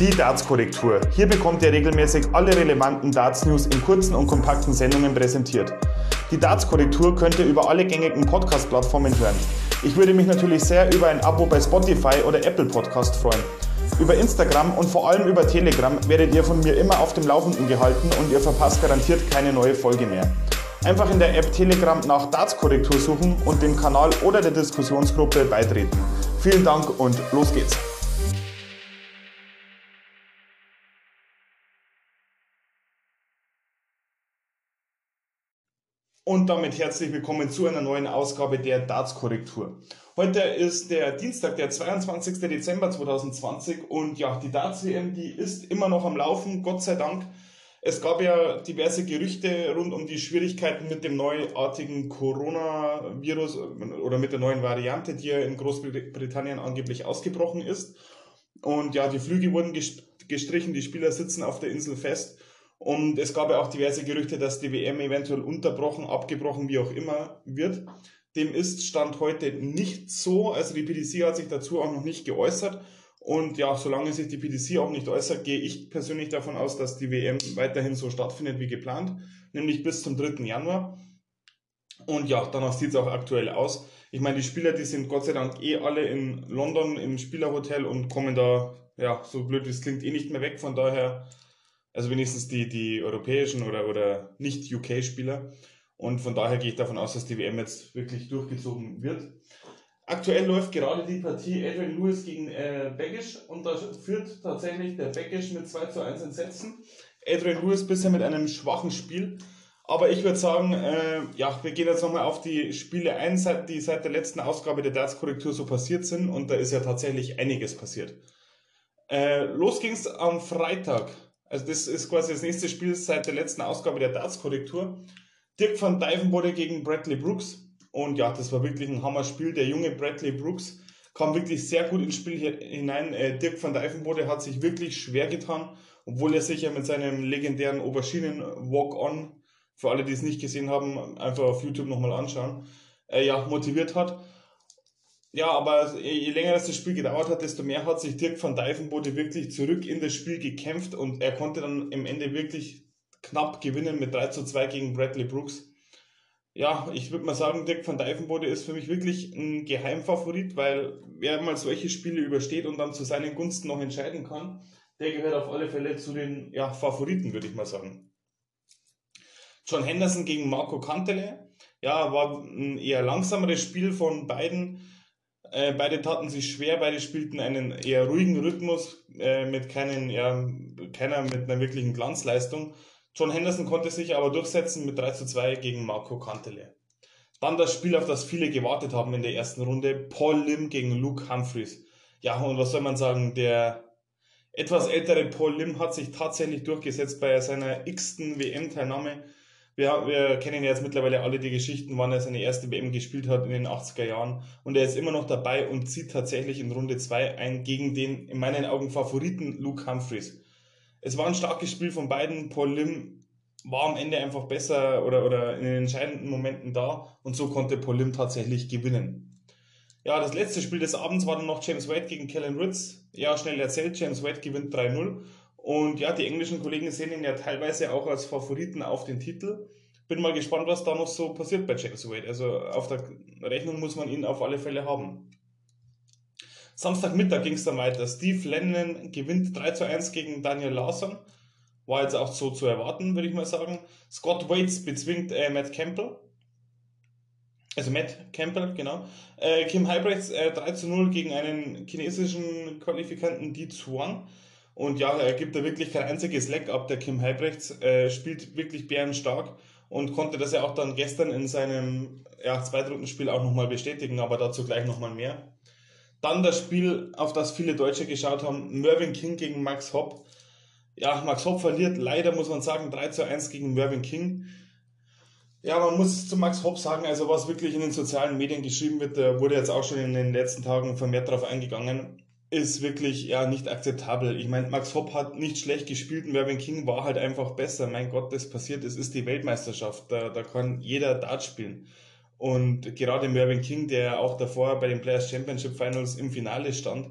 Die Darts-Korrektur. Hier bekommt ihr regelmäßig alle relevanten Darts-News in kurzen und kompakten Sendungen präsentiert. Die Darts-Korrektur könnt ihr über alle gängigen Podcast-Plattformen hören. Ich würde mich natürlich sehr über ein Abo bei Spotify oder Apple Podcast freuen. Über Instagram und vor allem über Telegram werdet ihr von mir immer auf dem Laufenden gehalten und ihr verpasst garantiert keine neue Folge mehr. Einfach in der App Telegram nach Darts-Korrektur suchen und dem Kanal oder der Diskussionsgruppe beitreten. Vielen Dank und los geht's! Und damit herzlich willkommen zu einer neuen Ausgabe der Darts-Korrektur. Heute ist der Dienstag, der 22. Dezember 2020 und ja, die Darts-WM, die ist immer noch am Laufen, Gott sei Dank. Es gab ja diverse Gerüchte rund um die Schwierigkeiten mit dem neuartigen Coronavirus oder mit der neuen Variante, die ja in Großbritannien angeblich ausgebrochen ist. Und ja, die Flüge wurden gestrichen, die Spieler sitzen auf der Insel fest. Und es gab ja auch diverse Gerüchte, dass die WM eventuell unterbrochen, abgebrochen, wie auch immer wird. Dem ist Stand heute nicht so. Also die PDC hat sich dazu auch noch nicht geäußert. Und ja, solange sich die PDC auch nicht äußert, gehe ich persönlich davon aus, dass die WM weiterhin so stattfindet wie geplant, nämlich bis zum 3. Januar. Und ja, danach sieht es auch aktuell aus. Ich meine, die Spieler, die sind Gott sei Dank eh alle in London im Spielerhotel und kommen da, ja, so blöd wie es klingt, eh nicht mehr weg. Von daher also wenigstens die, die europäischen oder, oder Nicht-UK-Spieler. Und von daher gehe ich davon aus, dass die WM jetzt wirklich durchgezogen wird. Aktuell läuft gerade die Partie Adrian Lewis gegen äh, Beckisch und da führt tatsächlich der Beckisch mit 2 zu 1 in Sätzen. Adrian Lewis bisher mit einem schwachen Spiel. Aber ich würde sagen, äh, ja, wir gehen jetzt nochmal auf die Spiele ein, die seit der letzten Ausgabe der Darts-Korrektur so passiert sind. Und da ist ja tatsächlich einiges passiert. Äh, los ging's am Freitag. Also das ist quasi das nächste Spiel seit der letzten Ausgabe der Darts-Korrektur. Dirk van Dijvenbode gegen Bradley Brooks. Und ja, das war wirklich ein Hammer-Spiel. Der junge Bradley Brooks kam wirklich sehr gut ins Spiel hinein. Äh, Dirk van Dijvenbode hat sich wirklich schwer getan, obwohl er sich ja mit seinem legendären Auberginen-Walk-On, für alle, die es nicht gesehen haben, einfach auf YouTube nochmal anschauen, äh, ja, motiviert hat. Ja, aber je länger das, das Spiel gedauert hat, desto mehr hat sich Dirk van Dijvenbode wirklich zurück in das Spiel gekämpft und er konnte dann im Ende wirklich knapp gewinnen mit 3 zu 2 gegen Bradley Brooks. Ja, ich würde mal sagen, Dirk van Dijvenbode ist für mich wirklich ein Geheimfavorit, weil wer mal solche Spiele übersteht und dann zu seinen Gunsten noch entscheiden kann, der gehört auf alle Fälle zu den ja, Favoriten, würde ich mal sagen. John Henderson gegen Marco Cantele. Ja, war ein eher langsameres Spiel von beiden äh, beide taten sich schwer, beide spielten einen eher ruhigen Rhythmus äh, mit keinen, ja, keiner mit einer wirklichen Glanzleistung. John Henderson konnte sich aber durchsetzen mit 3 zu 2 gegen Marco Cantele. Dann das Spiel, auf das viele gewartet haben in der ersten Runde, Paul Lim gegen Luke Humphreys. Ja, und was soll man sagen, der etwas ältere Paul Lim hat sich tatsächlich durchgesetzt bei seiner x-ten WM-Teilnahme wir, wir kennen jetzt mittlerweile alle die Geschichten, wann er seine erste WM gespielt hat in den 80er Jahren. Und er ist immer noch dabei und zieht tatsächlich in Runde 2 ein gegen den in meinen Augen Favoriten Luke Humphreys. Es war ein starkes Spiel von beiden. Paul Lim war am Ende einfach besser oder, oder in den entscheidenden Momenten da und so konnte Paul Lim tatsächlich gewinnen. Ja, das letzte Spiel des Abends war dann noch James White gegen Kellen Ritz. Ja, schnell erzählt, James White gewinnt 3-0 und ja, die englischen Kollegen sehen ihn ja teilweise auch als Favoriten auf den Titel. Bin mal gespannt, was da noch so passiert bei James Wade. Also auf der Rechnung muss man ihn auf alle Fälle haben. Samstagmittag ging es dann weiter. Steve Lennon gewinnt 3 zu 1 gegen Daniel Lawson. War jetzt auch so zu erwarten, würde ich mal sagen. Scott Waits bezwingt äh, Matt Campbell. Also Matt Campbell, genau. Äh, Kim Heibrechts äh, 3 zu 0 gegen einen chinesischen Qualifikanten Di Zuan. Und ja, er gibt da wirklich kein einziges Leck ab. Der Kim Halbrechts äh, spielt wirklich bärenstark und konnte das ja auch dann gestern in seinem ja, Zweitrunden-Spiel auch nochmal bestätigen, aber dazu gleich nochmal mehr. Dann das Spiel, auf das viele Deutsche geschaut haben, Mervyn King gegen Max Hopp. Ja, Max Hopp verliert leider, muss man sagen, 3 zu 1 gegen Mervyn King. Ja, man muss zu Max Hopp sagen, also was wirklich in den sozialen Medien geschrieben wird, da wurde jetzt auch schon in den letzten Tagen vermehrt darauf eingegangen ist wirklich ja nicht akzeptabel. Ich meine, Max Hopp hat nicht schlecht gespielt und Mervyn King war halt einfach besser. Mein Gott, das passiert, es ist die Weltmeisterschaft. Da, da kann jeder Dart spielen. Und gerade Mervyn King, der auch davor bei den Players Championship Finals im Finale stand,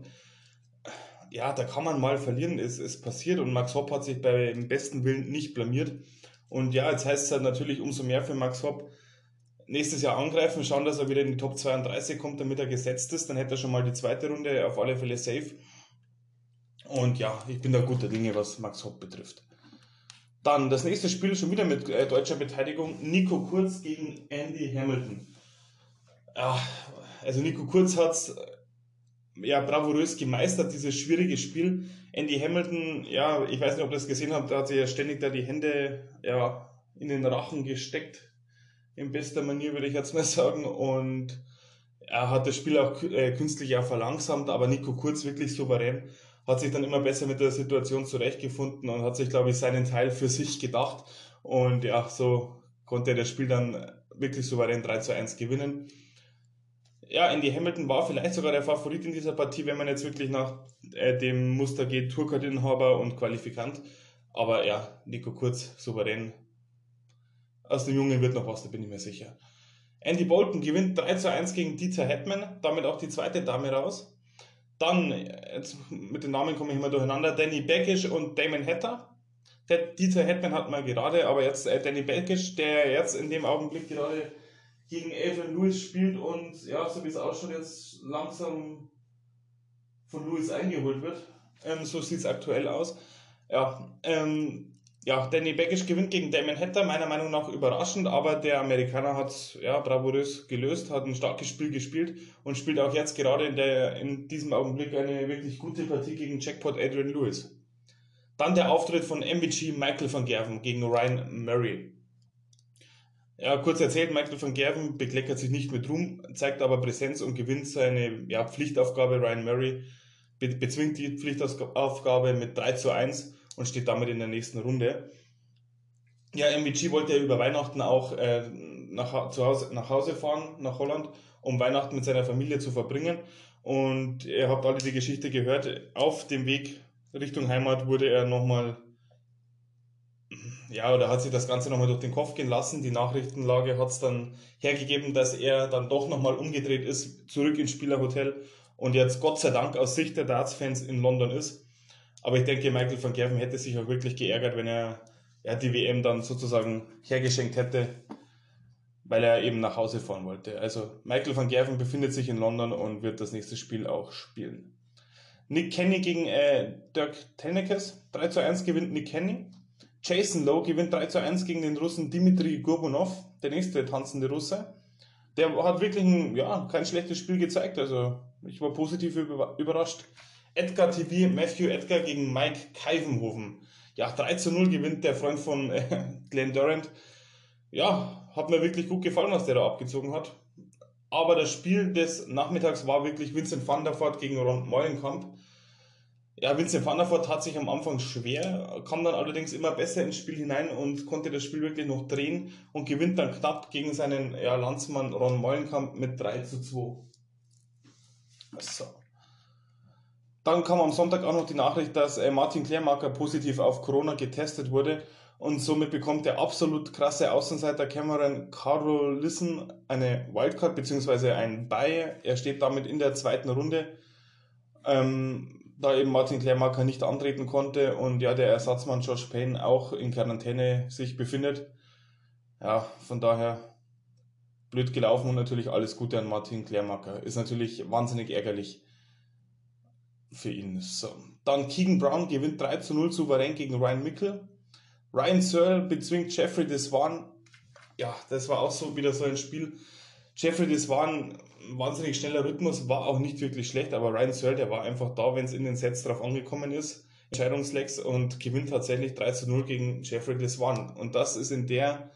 ja, da kann man mal verlieren, es ist passiert und Max Hopp hat sich beim besten Willen nicht blamiert. Und ja, jetzt heißt es halt natürlich umso mehr für Max Hopp, nächstes Jahr angreifen, schauen, dass er wieder in die Top 32 kommt, damit er gesetzt ist. Dann hätte er schon mal die zweite Runde auf alle Fälle safe. Und ja, ich bin da guter Dinge, was Max Hopp betrifft. Dann das nächste Spiel schon wieder mit äh, deutscher Beteiligung. Nico Kurz gegen Andy Hamilton. Ja, also Nico Kurz hat ja bravourös gemeistert, dieses schwierige Spiel. Andy Hamilton, ja, ich weiß nicht, ob ihr das gesehen habt, da hat sich ja ständig da die Hände ja, in den Rachen gesteckt. In bester Manier würde ich jetzt mal sagen. Und er hat das Spiel auch äh, künstlich auch verlangsamt, aber Nico Kurz wirklich souverän hat sich dann immer besser mit der Situation zurechtgefunden und hat sich, glaube ich, seinen Teil für sich gedacht. Und ja, so konnte er das Spiel dann wirklich souverän 3 zu 1 gewinnen. Ja, Andy Hamilton war vielleicht sogar der Favorit in dieser Partie, wenn man jetzt wirklich nach äh, dem Muster geht, Tourcard-Inhaber und Qualifikant. Aber ja, Nico Kurz souverän. Aus dem Jungen wird noch was, da bin ich mir sicher. Andy Bolton gewinnt 3 zu 1 gegen Dieter Hetman, damit auch die zweite Dame raus. Dann, jetzt mit den Namen komme ich immer durcheinander, Danny Beckisch und Damon Hatter. Der Dieter Hetman hat mal gerade, aber jetzt äh, Danny Beckisch, der jetzt in dem Augenblick gerade gegen Evan Lewis spielt und ja, so wie es ausschaut, jetzt langsam von Lewis eingeholt wird. Ähm, so sieht es aktuell aus. Ja, ähm, ja, Danny Beckisch gewinnt gegen Damon Hatter, meiner Meinung nach überraschend, aber der Amerikaner hat ja bravourös gelöst, hat ein starkes Spiel gespielt und spielt auch jetzt gerade in, der, in diesem Augenblick eine wirklich gute Partie gegen Jackpot Adrian Lewis. Dann der Auftritt von MVG Michael van Gerven gegen Ryan Murray. Ja, kurz erzählt, Michael van Gerven bekleckert sich nicht mit Ruhm, zeigt aber Präsenz und gewinnt seine ja, Pflichtaufgabe. Ryan Murray be bezwingt die Pflichtaufgabe mit 3 zu 1 und steht damit in der nächsten Runde. Ja, MVG wollte ja über Weihnachten auch äh, nach, zu Hause, nach Hause fahren, nach Holland, um Weihnachten mit seiner Familie zu verbringen. Und ihr habt alle die Geschichte gehört. Auf dem Weg Richtung Heimat wurde er nochmal, ja, oder hat sich das Ganze nochmal durch den Kopf gehen lassen. Die Nachrichtenlage hat es dann hergegeben, dass er dann doch nochmal umgedreht ist, zurück ins Spielerhotel und jetzt Gott sei Dank aus Sicht der Darts-Fans in London ist. Aber ich denke, Michael van Gerven hätte sich auch wirklich geärgert, wenn er, er die WM dann sozusagen hergeschenkt hätte, weil er eben nach Hause fahren wollte. Also Michael van Gerven befindet sich in London und wird das nächste Spiel auch spielen. Nick Kenny gegen äh, Dirk Telnikes. 3 zu 1 gewinnt Nick Kenny. Jason Lowe gewinnt 3 zu 1 gegen den Russen Dimitri Gurbunov, der nächste tanzende Russe. Der hat wirklich ein, ja, kein schlechtes Spiel gezeigt. Also ich war positiv überrascht. Edgar TV, Matthew Edgar gegen Mike Keivenhofen. Ja, 3 zu 0 gewinnt der Freund von äh, Glenn Durant. Ja, hat mir wirklich gut gefallen, was der da abgezogen hat. Aber das Spiel des Nachmittags war wirklich Vincent van der Voort gegen Ron Meulenkamp. Ja, Vincent van der Voort hat sich am Anfang schwer, kam dann allerdings immer besser ins Spiel hinein und konnte das Spiel wirklich noch drehen und gewinnt dann knapp gegen seinen ja, Landsmann Ron Meulenkamp mit 3 zu 2. So. Dann kam am Sonntag auch noch die Nachricht, dass äh, Martin Klärmarker positiv auf Corona getestet wurde und somit bekommt der absolut krasse Außenseiter Cameron Carolissen eine Wildcard bzw. ein Bye. Er steht damit in der zweiten Runde, ähm, da eben Martin Klärmarker nicht antreten konnte und ja der Ersatzmann Josh Payne auch in Quarantäne sich befindet. Ja, von daher blöd gelaufen und natürlich alles Gute an Martin Klärmarker. Ist natürlich wahnsinnig ärgerlich für ihn. So. Dann Keegan Brown gewinnt 3 zu 0 souverän gegen Ryan Mickel. Ryan Searle bezwingt Jeffrey Deswan. Ja, das war auch so wieder so ein Spiel. Jeffrey Deswan, wahnsinnig schneller Rhythmus, war auch nicht wirklich schlecht, aber Ryan Searle, der war einfach da, wenn es in den Sets drauf angekommen ist. Entscheidungslex und gewinnt tatsächlich 3 zu 0 gegen Jeffrey Deswan. Und das ist in der,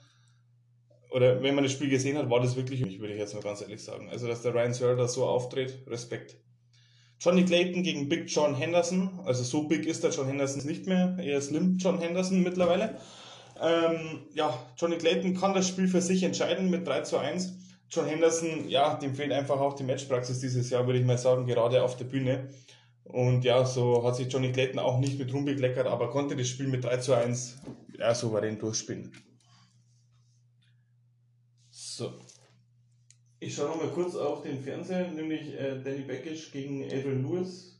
oder wenn man das Spiel gesehen hat, war das wirklich, würde ich jetzt mal ganz ehrlich sagen. Also, dass der Ryan Searle da so auftritt, Respekt. Johnny Clayton gegen Big John Henderson. Also so big ist der John Henderson nicht mehr. Eher Slim John Henderson mittlerweile. Ähm, ja, Johnny Clayton kann das Spiel für sich entscheiden mit 3 zu 1. John Henderson, ja, dem fehlt einfach auch die Matchpraxis dieses Jahr, würde ich mal sagen, gerade auf der Bühne. Und ja, so hat sich Johnny Clayton auch nicht mit rumbekleckert, aber konnte das Spiel mit 3 zu 1 ja, souverän durchspielen. So, ich schaue noch mal kurz auf den Fernseher, nämlich äh, Danny Beckisch gegen Adrian Lewis.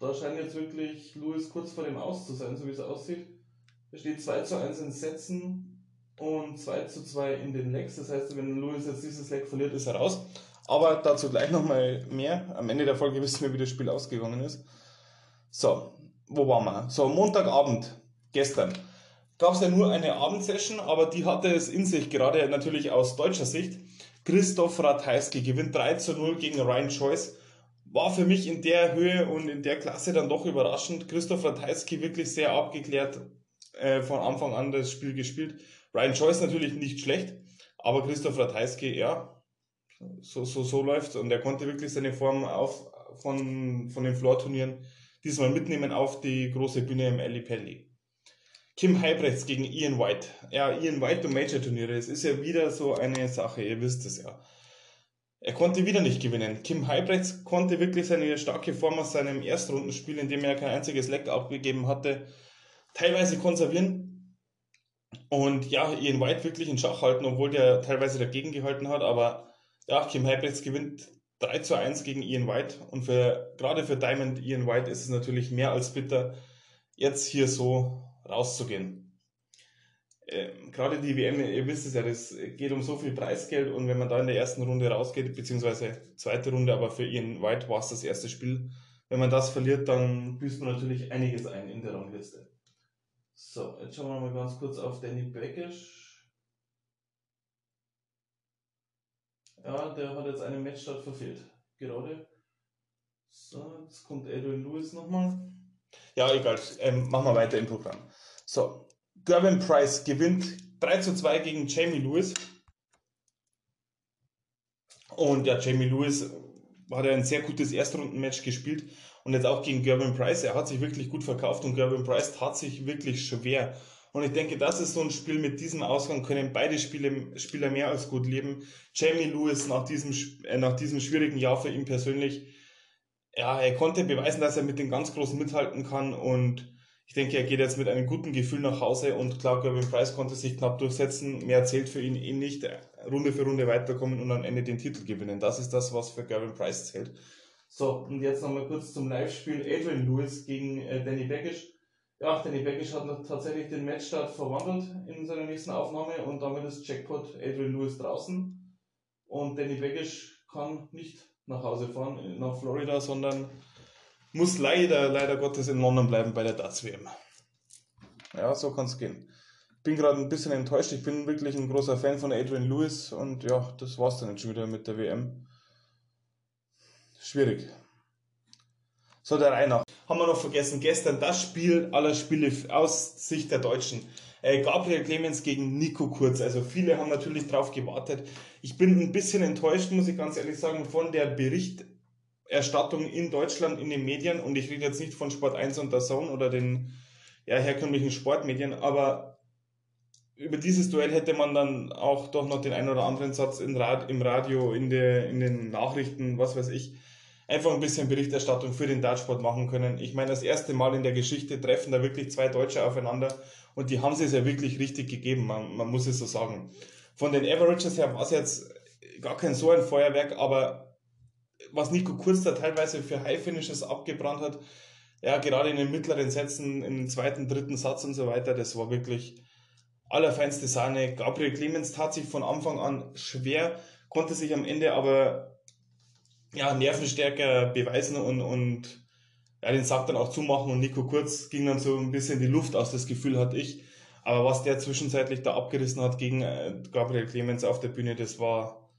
da scheint jetzt wirklich Lewis kurz vor dem Aus zu sein, so wie es aussieht. Er steht 2 zu 1 in Sätzen und 2 zu 2 in den Legs. Das heißt, wenn Lewis jetzt dieses Leg verliert, ist er raus. Aber dazu gleich nochmal mehr. Am Ende der Folge wissen wir, wie das Spiel ausgegangen ist. So, wo waren wir? So, Montagabend, gestern, gab es ja nur eine Abendsession, aber die hatte es in sich, gerade natürlich aus deutscher Sicht. Christoph Ratajski gewinnt 3 zu 0 gegen Ryan Choice. War für mich in der Höhe und in der Klasse dann doch überraschend. Christoph Ratajski wirklich sehr abgeklärt äh, von Anfang an das Spiel gespielt. Ryan Choice natürlich nicht schlecht, aber Christoph Ratajski, ja, so, so, so läuft's. Und er konnte wirklich seine Form auf, von, von den Floor-Turnieren diesmal mitnehmen auf die große Bühne im Pelli. Kim Heibrechts gegen Ian White. Ja, Ian White und Major-Turniere, es ist ja wieder so eine Sache, ihr wisst es ja. Er konnte wieder nicht gewinnen. Kim Heibrechts konnte wirklich seine starke Form aus seinem Erstrundenspiel, in dem er kein einziges Leck abgegeben hatte, teilweise konservieren. Und ja, Ian White wirklich in Schach halten, obwohl der teilweise dagegen gehalten hat, aber ja, Kim Heibrechts gewinnt 3 zu 1 gegen Ian White und für, gerade für Diamond Ian White ist es natürlich mehr als bitter, jetzt hier so rauszugehen. Ähm, gerade die WM, ihr wisst es ja, das geht um so viel Preisgeld und wenn man da in der ersten Runde rausgeht, beziehungsweise zweite Runde, aber für Ian White war es das erste Spiel, wenn man das verliert, dann büßt man natürlich einiges ein in der Rangliste. So, jetzt schauen wir mal ganz kurz auf Danny Beckisch. Ja, der hat jetzt einen Matchstart verfehlt. Gerade. So, jetzt kommt Adrian Lewis nochmal. Ja, egal. Ähm, machen wir weiter im Programm. So, Gervin Price gewinnt 3 zu 2 gegen Jamie Lewis. Und ja, Jamie Lewis hat ein sehr gutes Erstrundenmatch gespielt und jetzt auch gegen Gervin Price. Er hat sich wirklich gut verkauft und Gervin Price tat sich wirklich schwer. Und ich denke, das ist so ein Spiel mit diesem Ausgang, können beide Spiele, Spieler mehr als gut leben. Jamie Lewis nach diesem, äh, nach diesem schwierigen Jahr für ihn persönlich, ja, er konnte beweisen, dass er mit den ganz Großen mithalten kann und ich denke, er geht jetzt mit einem guten Gefühl nach Hause und klar, Gervin Price konnte sich knapp durchsetzen. Mehr zählt für ihn eh nicht. Runde für Runde weiterkommen und am Ende den Titel gewinnen. Das ist das, was für Gervin Price zählt. So, und jetzt nochmal kurz zum Live-Spiel. Adrian Lewis gegen äh, Danny Beckisch. Ja, Danny Beckisch hat tatsächlich den Matchstart verwandelt in seiner nächsten Aufnahme und damit ist Jackpot Adrian Lewis draußen. Und Danny Beckisch kann nicht nach Hause fahren, nach Florida, sondern muss leider, leider Gottes in London bleiben bei der Darts WM. Ja, so kann es gehen. Bin gerade ein bisschen enttäuscht. Ich bin wirklich ein großer Fan von Adrian Lewis und ja, das war's dann jetzt schon wieder mit der WM. Schwierig. So, der nach. Haben wir noch vergessen, gestern das Spiel aller Spiele aus Sicht der Deutschen. Äh, Gabriel Clemens gegen Nico Kurz. Also viele haben natürlich drauf gewartet. Ich bin ein bisschen enttäuscht, muss ich ganz ehrlich sagen, von der Berichterstattung in Deutschland in den Medien. Und ich rede jetzt nicht von Sport 1 und der Zone oder den ja, herkömmlichen Sportmedien, aber über dieses Duell hätte man dann auch doch noch den einen oder anderen Satz im Radio, in, der, in den Nachrichten, was weiß ich, einfach ein bisschen Berichterstattung für den Dartsport machen können. Ich meine, das erste Mal in der Geschichte treffen da wirklich zwei Deutsche aufeinander und die haben es ja wirklich richtig gegeben, man, man muss es so sagen. Von den Averages her war es jetzt gar kein so ein Feuerwerk, aber was Nico Kurz da teilweise für High Finishes abgebrannt hat, ja, gerade in den mittleren Sätzen, im zweiten, dritten Satz und so weiter, das war wirklich allerfeinste Sahne. Gabriel Clemens tat sich von Anfang an schwer, konnte sich am Ende aber ja, nervenstärker beweisen und, und ja, den Sack dann auch zumachen. Und Nico Kurz ging dann so ein bisschen die Luft aus, das Gefühl hatte ich. Aber was der zwischenzeitlich da abgerissen hat gegen äh, Gabriel Clemens auf der Bühne, das war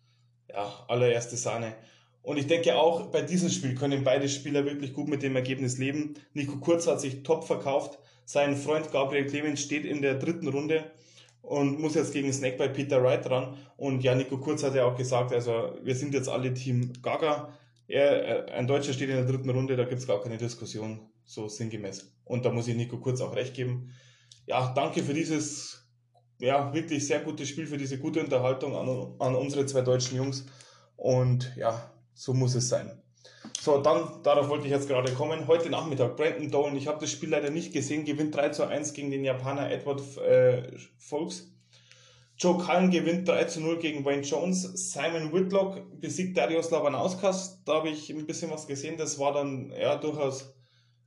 ja allererste Sahne. Und ich denke auch, bei diesem Spiel können beide Spieler wirklich gut mit dem Ergebnis leben. Nico Kurz hat sich top verkauft. Sein Freund Gabriel Clemens steht in der dritten Runde und muss jetzt gegen Snack bei Peter Wright ran. Und ja, Nico Kurz hat ja auch gesagt, also wir sind jetzt alle Team Gaga. Er, ein Deutscher steht in der dritten Runde, da gibt's gar keine Diskussion, so sinngemäß. Und da muss ich Nico Kurz auch recht geben. Ja, danke für dieses, ja, wirklich sehr gute Spiel, für diese gute Unterhaltung an, an unsere zwei deutschen Jungs. Und ja, so muss es sein. So, dann, darauf wollte ich jetzt gerade kommen. Heute Nachmittag, Brandon Dolan, ich habe das Spiel leider nicht gesehen, gewinnt 3 zu 1 gegen den Japaner Edward äh, Folks. Joe Cullen gewinnt 3 zu 0 gegen Wayne Jones. Simon Whitlock besiegt Darius Labanauskas. Da habe ich ein bisschen was gesehen. Das war dann ja durchaus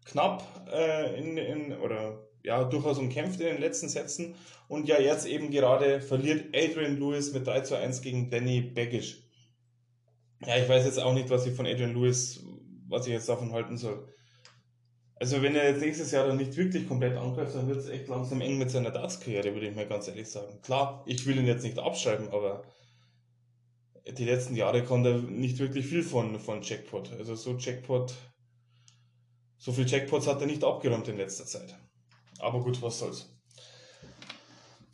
knapp äh, in, in, oder ja, durchaus umkämpft in den letzten Sätzen. Und ja, jetzt eben gerade verliert Adrian Lewis mit 3 zu 1 gegen Danny Baggish. Ja, ich weiß jetzt auch nicht, was ich von Adrian Lewis, was ich jetzt davon halten soll. Also wenn er jetzt nächstes Jahr dann nicht wirklich komplett angreift, dann wird es echt langsam eng mit seiner Darts-Karriere, würde ich mal ganz ehrlich sagen. Klar, ich will ihn jetzt nicht abschreiben, aber die letzten Jahre kommt er nicht wirklich viel von, von Jackpot. Also so Jackpot, so viel Jackpots hat er nicht abgeräumt in letzter Zeit. Aber gut, was soll's.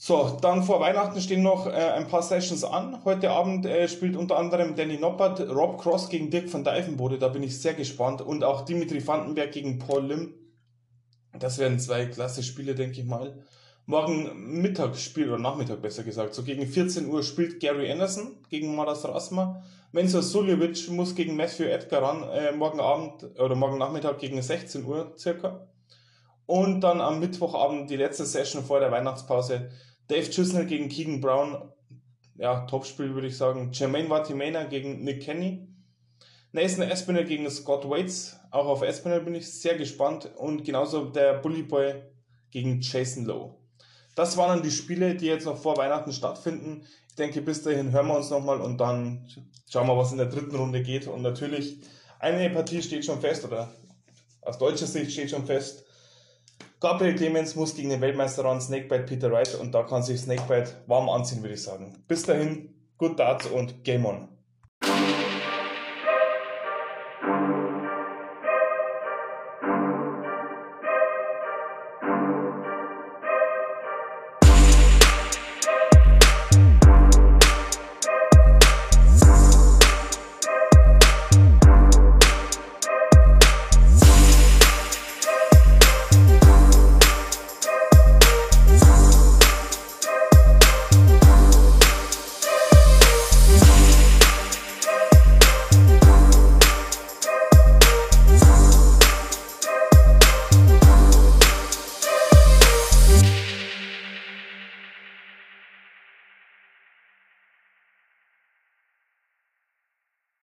So, dann vor Weihnachten stehen noch äh, ein paar Sessions an. Heute Abend äh, spielt unter anderem Danny Noppert, Rob Cross gegen Dirk van Dijvenbode. Da bin ich sehr gespannt. Und auch Dimitri Vandenberg gegen Paul Lim. Das werden zwei klasse Spiele, denke ich mal. Morgen Mittag spielt, oder Nachmittag besser gesagt, so gegen 14 Uhr spielt Gary Anderson gegen Maras Rasma. Menzo Suljovic muss gegen Matthew Edgar ran, äh, morgen Abend oder morgen Nachmittag gegen 16 Uhr circa. Und dann am Mittwochabend die letzte Session vor der Weihnachtspause Dave Chisnell gegen Keegan Brown, ja, Topspiel würde ich sagen. Jermaine Vatimena gegen Nick Kenny. Nathan Espinel gegen Scott Waits. Auch auf Espinel bin ich sehr gespannt. Und genauso der Bully Boy gegen Jason Lowe. Das waren dann die Spiele, die jetzt noch vor Weihnachten stattfinden. Ich denke, bis dahin hören wir uns nochmal und dann schauen wir, was in der dritten Runde geht. Und natürlich, eine Partie steht schon fest, oder aus deutscher Sicht steht schon fest. Gabriel Clemens muss gegen den Weltmeister ran, Snakebite Peter Wright, und da kann sich Snakebite warm anziehen, würde ich sagen. Bis dahin, gut Darts und Game On.